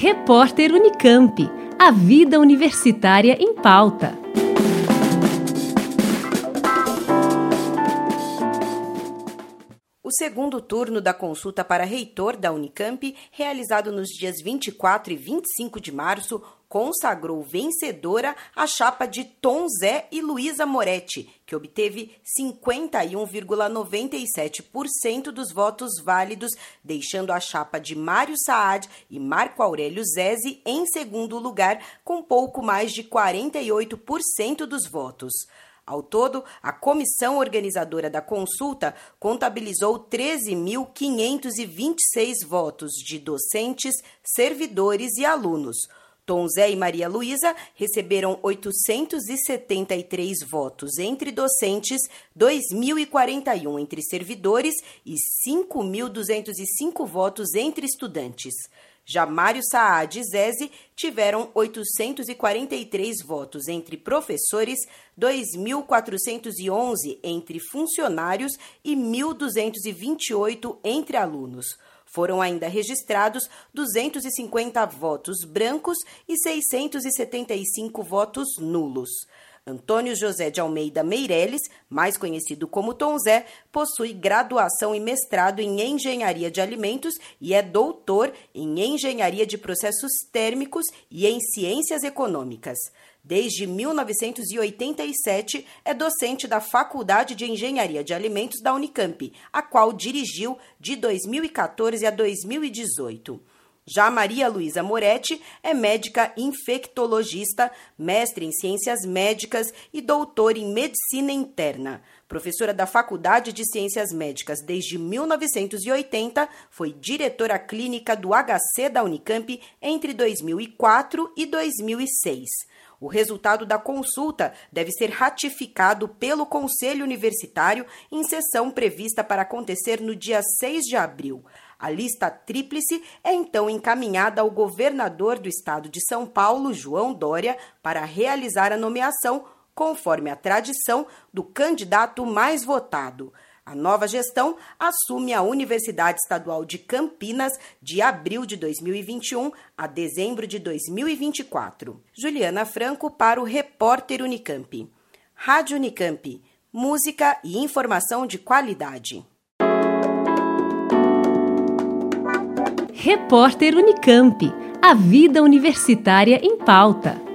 Repórter Unicamp. A vida universitária em pauta. O segundo turno da consulta para reitor da Unicamp, realizado nos dias 24 e 25 de março, consagrou vencedora a chapa de Tom Zé e Luísa Moretti, que obteve 51,97% dos votos válidos, deixando a chapa de Mário Saad e Marco Aurélio Zese em segundo lugar, com pouco mais de 48% dos votos. Ao todo, a comissão organizadora da consulta contabilizou 13.526 votos de docentes, servidores e alunos. Tom Zé e Maria Luísa receberam 873 votos entre docentes, 2.041 entre servidores e 5.205 votos entre estudantes. Já Mário Saad e Zese tiveram 843 votos entre professores, 2.411 entre funcionários e 1.228 entre alunos. Foram ainda registrados 250 votos brancos e 675 votos nulos. Antônio José de Almeida Meireles, mais conhecido como Tom Zé, possui graduação e mestrado em Engenharia de Alimentos e é doutor em Engenharia de Processos Térmicos e em Ciências Econômicas. Desde 1987, é docente da Faculdade de Engenharia de Alimentos da Unicamp, a qual dirigiu de 2014 a 2018. Já Maria Luísa Moretti é médica infectologista, mestre em ciências médicas e doutora em medicina interna. Professora da Faculdade de Ciências Médicas desde 1980, foi diretora clínica do HC da Unicamp entre 2004 e 2006. O resultado da consulta deve ser ratificado pelo Conselho Universitário em sessão prevista para acontecer no dia 6 de abril. A lista tríplice é então encaminhada ao governador do estado de São Paulo, João Dória, para realizar a nomeação, conforme a tradição, do candidato mais votado. A nova gestão assume a Universidade Estadual de Campinas de abril de 2021 a dezembro de 2024. Juliana Franco para o Repórter Unicamp. Rádio Unicamp. Música e informação de qualidade. Repórter Unicamp. A vida universitária em pauta.